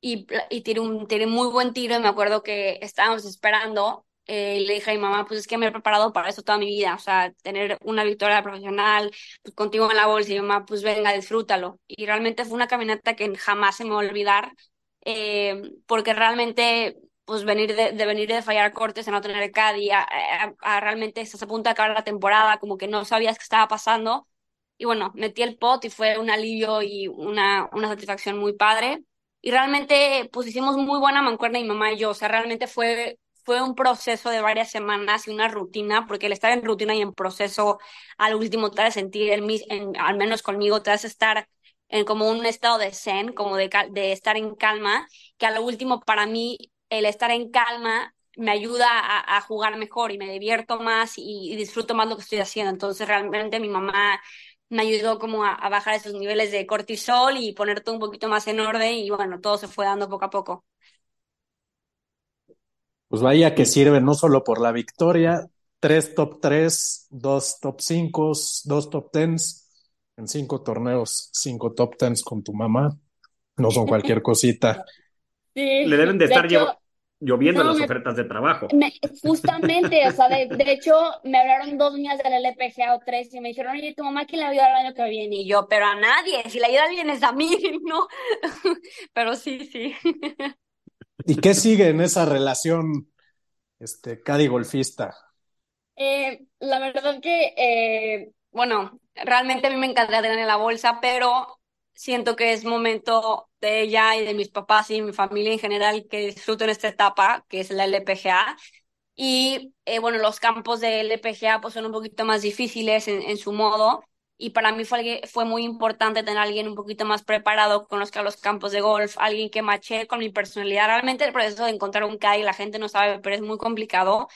Y, y tiré un tiré muy buen tiro y me acuerdo que estábamos esperando eh, y le dije a mi mamá, pues es que me he preparado para eso toda mi vida, o sea, tener una victoria profesional, pues contigo en la bolsa, y mi mamá, pues venga, disfrútalo. Y realmente fue una caminata que jamás se me va a olvidar, eh, porque realmente, pues venir de, de, venir de fallar cortes, a no tener Caddy, a, a, a, realmente estás a punto de acabar la temporada, como que no sabías qué estaba pasando. Y bueno, metí el pot y fue un alivio y una, una satisfacción muy padre. Y realmente, pues hicimos muy buena mancuerna mi mamá y yo, o sea, realmente fue fue un proceso de varias semanas y una rutina, porque el estar en rutina y en proceso al último te sentir, el, en, al menos conmigo, te hace estar en como un estado de zen, como de, de estar en calma, que a lo último para mí el estar en calma me ayuda a, jugar mejor y me divierto más y, disfruto más lo que estoy haciendo. Entonces realmente mi mamá me ayudó como a, a bajar esos niveles de cortisol y ponerte un poquito más en orden y bueno, todo se fue dando poco a poco pues vaya que sirve no solo por la victoria, tres top tres, dos top cinco, dos top tens, en cinco torneos, cinco top tens con tu mamá, no son cualquier cosita. Sí, Le deben de, de estar hecho, lloviendo no, las me- ofertas de trabajo. me- justamente, o sea, de, de hecho, me hablaron dos niñas del LPGA o tres y me dijeron, oye, tu mamá, ¿quién le va a ayudar el año que viene? Y yo, pero a nadie, si la ayuda a alguien es a mí, ¿no? Pero sí, sí. ¿Y qué sigue en esa relación, este, Cadi golfista? Eh, la verdad que, eh, bueno, realmente a mí me encantaría tener en la bolsa, pero siento que es momento de ella y de mis papás y mi familia en general que disfruten esta etapa, que es la LPGA. Y eh, bueno, los campos de LPGA pues son un poquito más difíciles en, en su modo. Y para mí fue, fue muy importante tener a alguien un poquito más preparado conozca los campos de golf, alguien que mache con mi personalidad. Realmente el proceso de encontrar un CAI, la gente no sabe, pero es muy complicado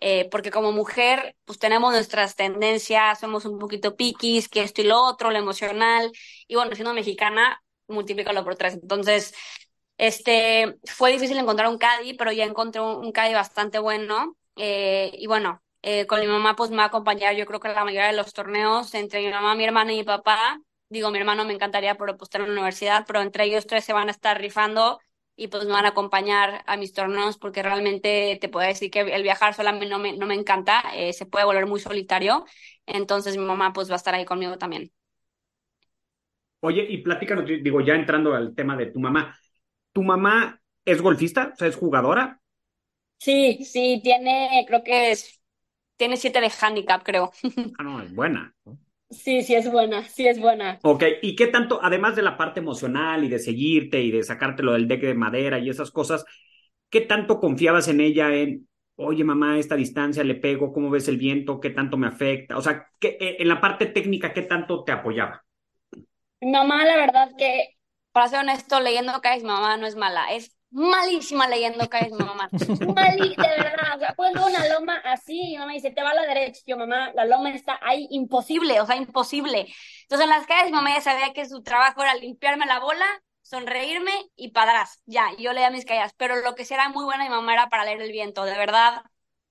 eh, porque como mujer, pues tenemos nuestras tendencias, somos un poquito piquis, que esto y lo otro, lo emocional, y bueno, siendo mexicana, multiplícalo por tres. Entonces, este, fue difícil encontrar un caddy, pero ya encontré un, un caddy bastante bueno, eh, y bueno, eh, con mi mamá pues me va a acompañar yo creo que la mayoría de los torneos, entre mi mamá, mi hermana y mi papá, digo, mi hermano me encantaría por estar en la universidad, pero entre ellos tres se van a estar rifando y pues me van a acompañar a mis torneos porque realmente te puedo decir que el viajar sola no me, no me encanta, eh, se puede volver muy solitario, entonces mi mamá pues va a estar ahí conmigo también. Oye, y platícanos, digo, ya entrando al tema de tu mamá. ¿Tu mamá es golfista? O sea, es jugadora. Sí, sí, tiene, creo que es, tiene siete de handicap, creo. Ah, no, es buena. Sí, sí es buena, sí es buena. Ok, ¿y qué tanto, además de la parte emocional y de seguirte y de sacártelo del deck de madera y esas cosas, qué tanto confiabas en ella en, oye mamá, esta distancia le pego, cómo ves el viento, qué tanto me afecta? O sea, ¿qué, eh, en la parte técnica, ¿qué tanto te apoyaba? Mi mamá, la verdad que, para ser honesto, leyendo caes, mi mamá no es mala, es malísima leyendo mi mamá. De verdad, o sea, una loma así y mamá dice, te va a la derecha, yo, mamá, la loma está ahí, imposible, o sea, imposible. Entonces en las calles mamá ya sabía que su trabajo era limpiarme la bola, sonreírme y padrás, ya, yo leía mis calles, pero lo que sí era muy buena mi mamá era para leer el viento, de verdad.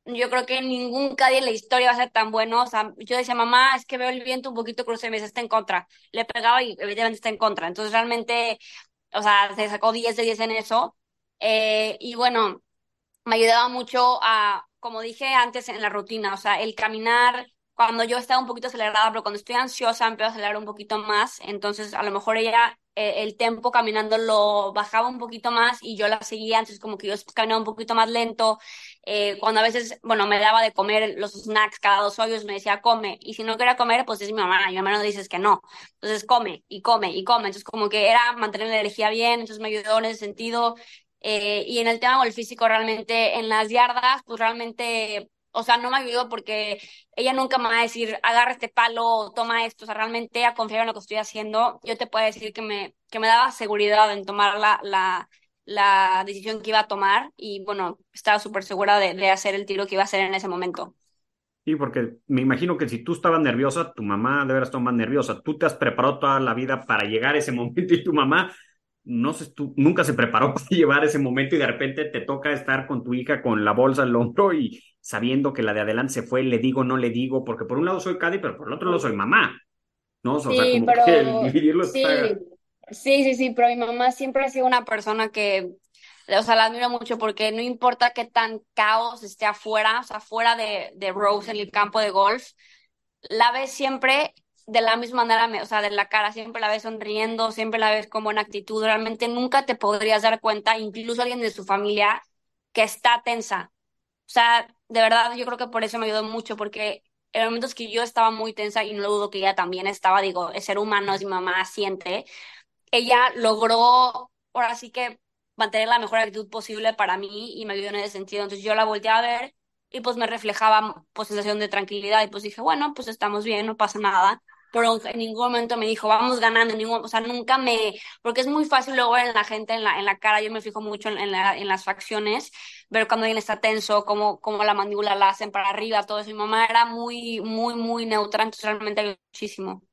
Yo creo que ningún caddy en la historia va a ser tan bueno. O sea, yo decía, mamá, es que veo el viento un poquito cruce y me dice, está en contra. Le pegaba y evidentemente está en contra. Entonces, realmente, o sea, se sacó 10 de 10 en eso. Eh, y bueno, me ayudaba mucho a, como dije antes, en la rutina, o sea, el caminar, cuando yo estaba un poquito acelerada, pero cuando estoy ansiosa empiezo a acelerar un poquito más, entonces a lo mejor ella, eh, el tempo caminando lo bajaba un poquito más y yo la seguía, entonces como que yo caminaba un poquito más lento, eh, cuando a veces, bueno, me daba de comer los snacks cada dos hoyos, me decía, come, y si no quería comer, pues es mi mamá, y mi mamá no dices que no, entonces come, y come, y come, entonces como que era mantener la energía bien, entonces me ayudó en ese sentido, eh, y en el tema golfísico, realmente, en las yardas, pues realmente, o sea, no me ayudó porque ella nunca me va a decir, agarra este palo, toma esto, o sea, realmente ella confiaba en lo que estoy haciendo. Yo te puedo decir que me, que me daba seguridad en tomar la, la, la decisión que iba a tomar y bueno, estaba súper segura de, de hacer el tiro que iba a hacer en ese momento. Sí, porque me imagino que si tú estabas nerviosa, tu mamá de veras estaba más nerviosa. Tú te has preparado toda la vida para llegar a ese momento y tu mamá no sé, tú nunca se preparó para llevar ese momento y de repente te toca estar con tu hija con la bolsa al hombro y sabiendo que la de adelante se fue, le digo, no le digo, porque por un lado soy Caddy, pero por el otro lado soy mamá, ¿no? O sea, Sí, como pero que el dividirlo sí, está... sí, sí, sí, pero mi mamá siempre ha sido una persona que, o sea, la admiro mucho porque no importa qué tan caos esté afuera, o sea, fuera de, de Rose en el campo de golf, la ves siempre de la misma manera, o sea, de la cara, siempre la ves sonriendo, siempre la ves con buena actitud, realmente nunca te podrías dar cuenta, incluso alguien de su familia, que está tensa. O sea, de verdad, yo creo que por eso me ayudó mucho, porque en momentos que yo estaba muy tensa y no dudo que ella también estaba, digo, es ser humano, es mi mamá, siente, ella logró, ahora sí que mantener la mejor actitud posible para mí y me ayudó en ese sentido. Entonces yo la volteé a ver y pues me reflejaba pues sensación de tranquilidad y pues dije, bueno, pues estamos bien, no pasa nada. Pero en ningún momento me dijo, vamos ganando, en ningún, o sea, nunca me, porque es muy fácil luego ver en la gente, en la, en la cara, yo me fijo mucho en, en, la- en las facciones, ver cuando alguien está tenso, cómo, cómo la mandíbula la hacen para arriba, todo eso. Mi mamá era muy, muy, muy neutra, entonces realmente muchísimo.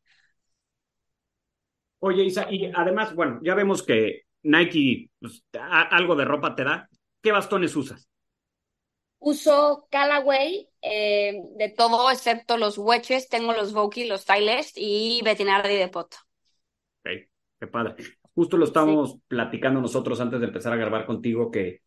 Oye, Isa, y además, bueno, ya vemos que Nike pues, a- algo de ropa te da. ¿Qué bastones usas? Uso Callaway eh, de todo excepto los wedges. Tengo los Vokey, los Titleist y Bettinardi de Poto. Ok, qué padre. Justo lo estábamos platicando nosotros antes de empezar a grabar contigo que,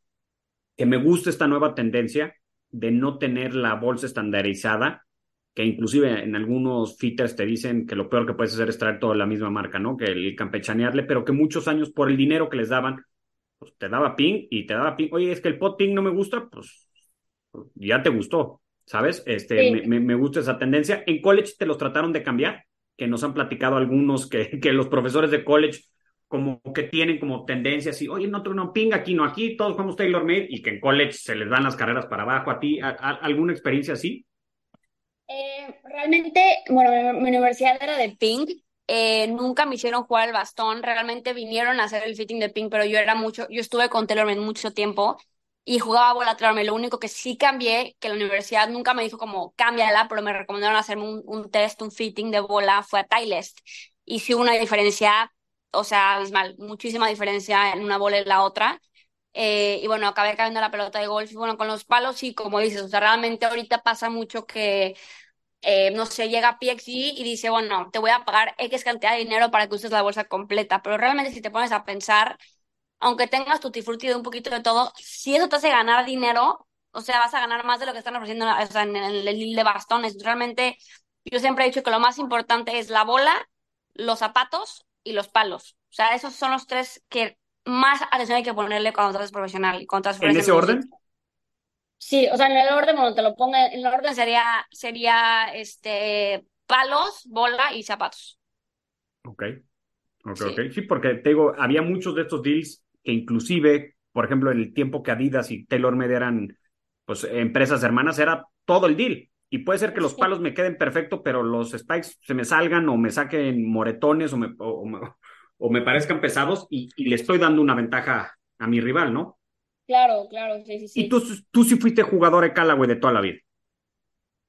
que me gusta esta nueva tendencia de no tener la bolsa estandarizada, que inclusive en algunos fitters te dicen que lo peor que puedes hacer es traer toda la misma marca, ¿no? Que el campechanearle, pero que muchos años por el dinero que les daban, pues te daba ping y te daba ping. Oye, es que el pot ping no me gusta, pues ya te gustó, ¿sabes? Este, Sí. me, me, me gusta esa tendencia. En college te los trataron de cambiar, que nos han platicado algunos que, que los profesores de college como que tienen como tendencias y, oye, no, no ping aquí, no aquí, todos jugamos Taylor Made y que en college se les van las carreras para abajo a ti. ¿A- a- ¿Alguna experiencia así? Eh, realmente, bueno, mi, mi universidad era de ping. eh, nunca me hicieron jugar el bastón. Realmente vinieron a hacer el fitting de ping, pero yo era mucho, yo estuve con TaylorMade mucho tiempo y jugaba bola TaylorMade. Lo único que sí cambié, que la universidad nunca me dijo como cámbiala, pero me recomendaron hacerme un, un test, un fitting de bola, fue a Titleist. Y sí una diferencia, o sea, abismal, muchísima diferencia en una bola y la otra. Eh, y bueno, acabé cayendo la pelota de golf y bueno, con los palos sí, como dices, o sea, realmente ahorita pasa mucho que eh, no sé, llega PXG y dice, bueno, te voy a pagar X cantidad de dinero para que uses la bolsa completa, pero realmente si te pones a pensar, aunque tengas tu frutti de un poquito de todo, si eso te hace ganar dinero, o sea, vas a ganar más de lo que están ofreciendo o sea, en el deal de bastones. Realmente, yo siempre he dicho que lo más importante es la bola, los zapatos y los palos. O sea, esos son los tres que más atención hay que ponerle cuando estás profesional y cuando estás ¿En ese orden? Sí, o sea, en el orden, cuando te lo ponga, en el orden sería, sería este palos, bola y zapatos. Ok, ok, Sí. ok. Sí, porque te digo, había muchos de estos deals que inclusive, por ejemplo, en el tiempo que Adidas y TaylorMade eran pues empresas hermanas, era todo el deal. Y puede ser que los palos me queden perfecto, pero los spikes se me salgan o me saquen moretones o me, o, o me, o me parezcan pesados y, y le estoy dando una ventaja a mi rival, ¿no? Claro, claro, sí, sí, sí. Y tú, tú sí fuiste jugador de Callaway de toda la vida,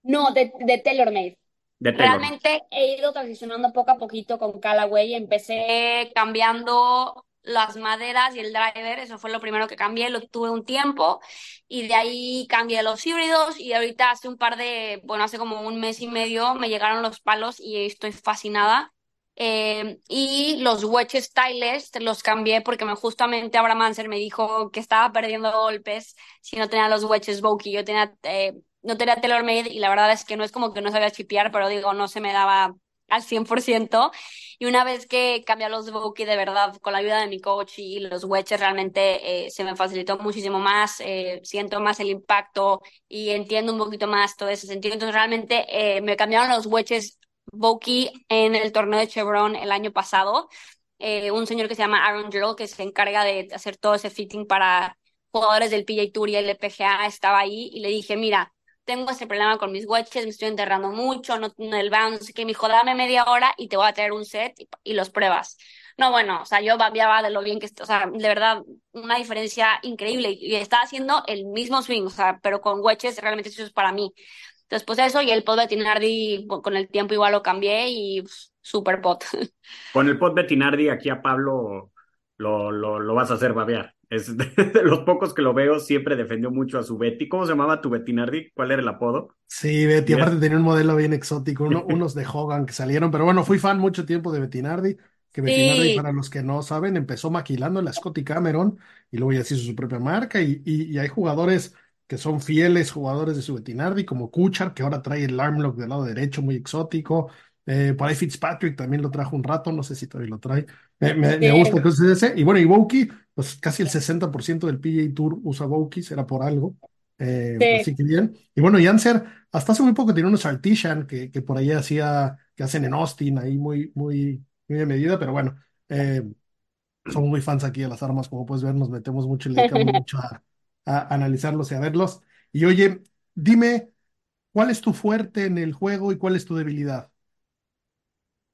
No, de, de TaylorMade. de Taylor. Realmente he ido transicionando poco a poquito con Callaway. Empecé cambiando las maderas y el driver, eso fue lo primero que cambié, lo tuve un tiempo y de ahí cambié los híbridos y ahorita hace un par de, bueno, hace como un mes y medio me llegaron los palos y estoy fascinada. Eh, y los wedges Stylist los cambié porque me, justamente Abraham Manser me dijo que estaba perdiendo golpes si no tenía los wedges Vokey. Yo tenía, eh, no tenía TaylorMade y la verdad es que no es como que no sabía chipear, pero digo, no se me daba al 100%. Y una vez que cambié los Vokey de verdad, con la ayuda de mi coach y los wedges, realmente eh, se me facilitó muchísimo más, eh, siento más el impacto y entiendo un poquito más todo ese sentido. Entonces realmente eh, me cambiaron los wedges Vokey en el torneo de Chevron el año pasado. Un señor que se llama Aaron Gerald, que se encarga de hacer todo ese fitting para jugadores del PGA Tour y el LPGA, estaba ahí y le dije, mira, tengo este problema con mis wedges, me estoy enterrando mucho, no, el bounce, no sé qué, me dijo, dame media hora y te voy a traer un set y, y los pruebas. No, bueno, o sea, yo babiaba de lo bien que, o sea, de verdad, una diferencia increíble y estaba haciendo el mismo swing, o sea, pero con wedges realmente eso es para mí. Entonces, pues eso, y el pot Bettinardi con el tiempo igual lo cambié y pues, super pot. Con el pot Bettinardi aquí a Pablo lo, lo, lo vas a hacer babear. Es de, de los pocos que lo veo, siempre defendió mucho a su Betty. ¿Cómo se llamaba tu Betty Nardi? ¿Cuál era el apodo? Sí, Betty, aparte tenía un modelo bien exótico, uno- unos de Hogan que salieron, pero bueno, fui fan mucho tiempo de Bettinardi, que Bettinardi, Sí. para los que no saben, empezó maquilando la Scotty Cameron y luego ya se hizo su propia marca y, y, y hay jugadores que son fieles jugadores de su Bettinardi, como Kuchar, que ahora trae el Armlock del lado derecho, muy exótico, eh, por ahí Fitzpatrick también lo trajo un rato, no sé si todavía lo trae, me, me, me gusta que use ese, y bueno, y Vouki, pues casi el 60% del PGA Tour usa Vouki, será por algo, eh, Sí. así que bien, y bueno, y Anser hasta hace muy poco tenía unos Artisan que, que por ahí hacía, que hacen en Austin, ahí muy, muy, muy de medida, pero bueno, eh, somos muy fans aquí de las armas, como puedes ver, nos metemos mucho y le dedicamos mucho a, a analizarlos y a verlos. Y oye, dime, ¿cuál es tu fuerte en el juego y cuál es tu debilidad?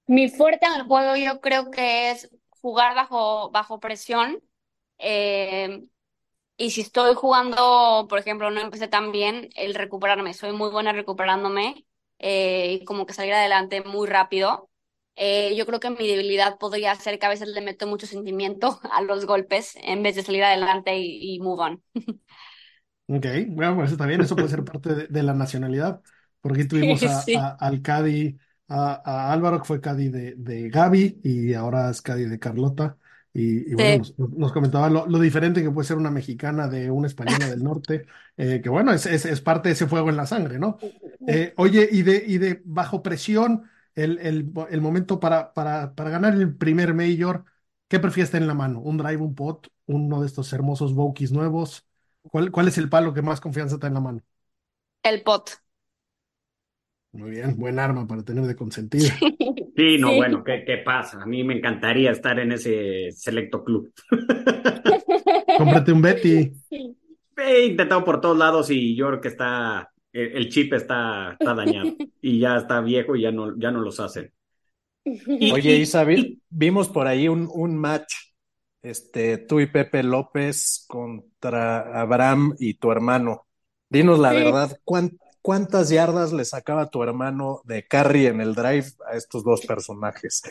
Mi fuerte en el juego yo creo que es jugar bajo, bajo presión. Eh, y si estoy jugando, por ejemplo, no empecé tan bien, el recuperarme. Soy muy buena recuperándome eh, y como que salir adelante muy rápido. Eh, yo creo que mi debilidad podría ser que a veces le meto mucho sentimiento a los golpes en vez de salir adelante y, y move on. Ok, bueno, pues está bien, eso puede ser parte de, de la nacionalidad. Por aquí tuvimos a, Sí. a- al Cadi, a, a Álvaro, que fue Cadi de, de Gaby y ahora es Cadi de Carlota. Y, y bueno, Sí. nos, nos comentaba lo, lo diferente que puede ser una mexicana de una española del norte, eh, que bueno, es, es, es parte de ese fuego en la sangre, ¿no? Eh, oye, y de, y de bajo presión, el, el, el momento para, para, para ganar el primer Major, ¿qué prefieres tener en la mano? ¿Un drive, un pot, uno de estos hermosos Vokies nuevos? ¿Cuál, cuál es el palo que más confianza te da en la mano? El pot. Muy bien, buen arma para tener de consentida. Sí, no, Sí. bueno, ¿qué, qué pasa? A mí me encantaría estar en ese selecto club. Cómprate un Betty. He intentado por todos lados y yo creo que está, el, el chip está, está dañado y ya está viejo y ya no, ya no los hacen. Oye, y- Isa, vi- y- vimos por ahí un, un match, este, tú y Pepe López contra Abraham y tu hermano. Dinos la Sí. verdad, ¿cuán- ¿cuántas yardas le sacaba tu hermano de carry en el drive a estos dos personajes?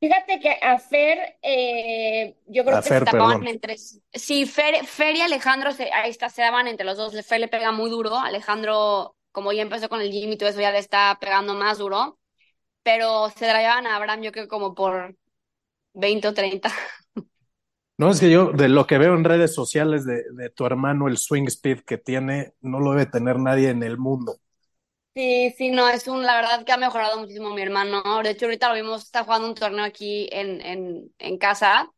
Fíjate que a Fer, eh, yo creo A que Fer, se tapaban perdón. entre. Sí, Fer, Fer y Alejandro, se, ahí está, se daban entre los dos. Fer le pega muy duro. Alejandro, como ya empezó con el gym y todo eso, ya le está pegando más duro. Pero se driveaban a Abraham, yo creo como por 20 o 30. No, es que yo, de lo que veo en redes sociales de, de tu hermano, el swing speed que tiene, no lo debe tener nadie en el mundo. Sí, sí, no, es un, la verdad que ha mejorado muchísimo mi hermano. De hecho, ahorita lo vimos, está jugando un torneo aquí en, en, en casa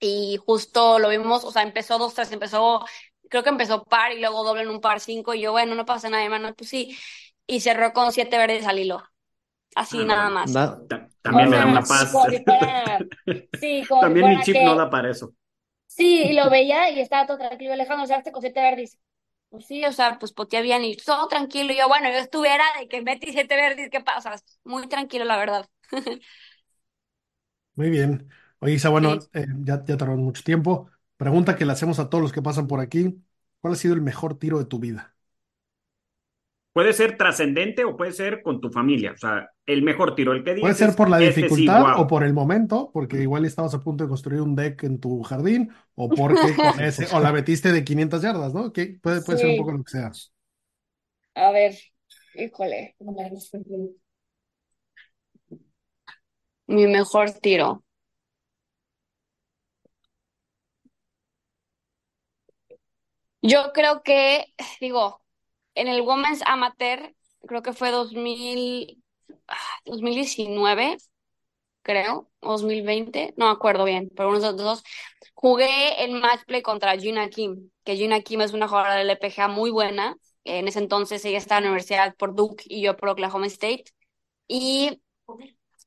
y justo lo vimos, o sea, empezó dos, tres, empezó, creo que empezó par y luego doble en un par cinco y yo, bueno, no pasa nada, hermano, pues sí, y cerró con siete verdes al hilo, así Ah, nada más. Na- también O me da sea, una sí, paz. como si fuera, sí, como si También mi chip que, no da para eso. sí, y lo veía y estaba todo tranquilo, Alejandro, o sea, este con siete verdes. Pues sí, o sea, pues potea bien y todo tranquilo. Y yo, bueno, yo estuviera de que Betty siete verdes, ¿qué pasa? Muy tranquilo, la verdad. Muy bien. Oye, Isa, bueno, Sí. eh, ya, ya tardamos mucho tiempo. Pregunta que le hacemos a todos los que pasan por aquí. ¿Cuál ha sido el mejor tiro de tu vida? Puede ser trascendente o puede ser con tu familia. O sea, el mejor tiro, el que Puede dices, ser por la este sí, dificultad o por el momento, porque igual estabas a punto de construir un deck en tu jardín, o porque con ese, o la metiste de 500 yardas, ¿no? Que puede, puede ser un poco lo que sea. A ver, híjole. Mi mejor tiro. Yo creo que, digo, en el Women's Amateur, creo que fue 2000, ah, 2019, creo, o 2020, no me acuerdo bien, pero uno de los dos, jugué el match play contra Gina Kim, que Gina Kim es una jugadora del LPGA muy buena. En ese entonces ella estaba en la universidad por Duke y yo por Oklahoma State. Y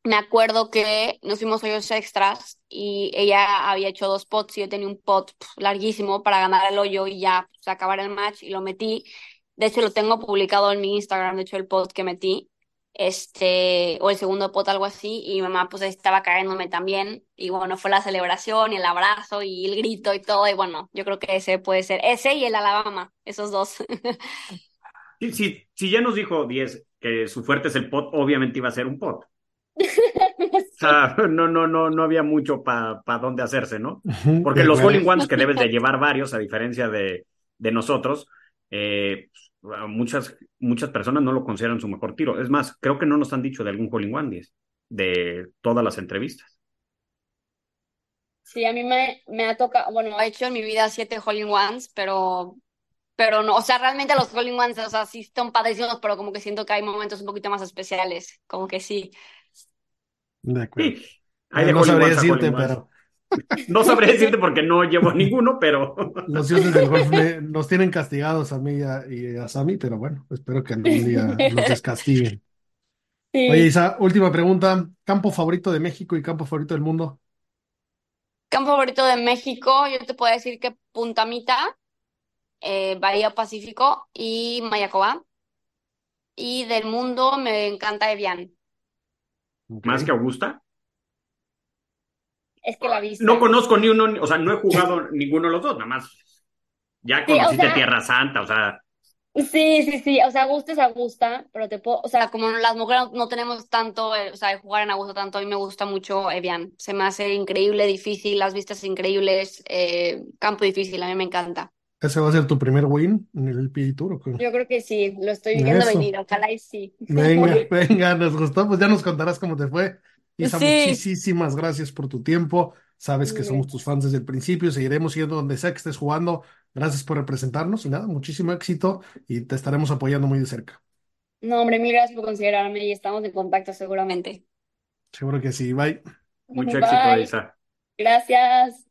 me acuerdo que nos fuimos hoyos extras y ella había hecho dos pots y yo tenía un pot larguísimo para ganar el hoyo y ya pues, acabar el match y lo metí. De hecho, lo tengo publicado en mi Instagram, de hecho, el pot que metí, este, o el segundo pot, algo así, y mi mamá pues estaba cayéndome también. Y bueno, fue la celebración y el abrazo y el grito y todo. Y bueno, yo creo que ese puede ser, ese y el Alabama, esos dos. Sí, sí, si ya nos dijo 10 que su fuerte es el pot, obviamente iba a ser un pot. sea, no, no, no, no había mucho para pa dónde hacerse, ¿no? Porque los hole ones que debes de llevar varios, a diferencia de, de nosotros, eh, muchas, muchas personas no lo consideran su mejor tiro. Es más, creo que no nos han dicho de algún hole in one 10 de todas las entrevistas. Sí, a mí me, me ha tocado, bueno, he hecho en mi vida siete hole in ones, pero, pero no, o sea, realmente los hole in ones, o sea, sí están padrísimos, pero como que siento que hay momentos un poquito más especiales, como que sí. De acuerdo. Sí, hay de no sabría decirte, pero No sabré decirte porque no llevo ninguno, pero los dioses del golf me- nos tienen castigados a mí y a, y a Sammy, pero bueno, espero que algún día nos descastiguen. Sí. Oye, Isa, última pregunta. ¿Campo favorito de México y campo favorito del mundo? Campo favorito de México, yo te puedo decir que Punta Mita, eh, Bahía Pacífico y Mayacoba. Y del mundo me encanta Evian. más que Augusta. Es que la viste. No conozco ni uno, ni- o sea, no he jugado ninguno de los dos, nada más. Ya Sí, o conociste sea- Tierra Santa, o sea, Sí, sí, sí, o sea, Augusta es Augusta, pero te puedo, o sea, como las mujeres no, tenemos tanto, eh, o sea, de jugar en Augusta tanto, a mí me gusta mucho Evian, se me hace increíble, difícil, las vistas increíbles, eh, campo difícil, a mí me encanta. ¿Ese va a ser tu primer win en el PGA Tour o qué? Yo creo que sí, lo estoy viendo venir, ojalá y sí. Venga, venga, nos gustó, pues ya nos contarás cómo te fue. Isa, Sí. muchísimas gracias por tu tiempo. Sabes que somos tus fans desde el principio, seguiremos yendo donde sea que estés jugando. Gracias por representarnos y nada, muchísimo éxito y te estaremos apoyando muy de cerca. No, hombre, mil gracias por considerarme y estamos en contacto seguramente. Seguro que sí. Bye. mucho Bye. éxito, Isa. Gracias.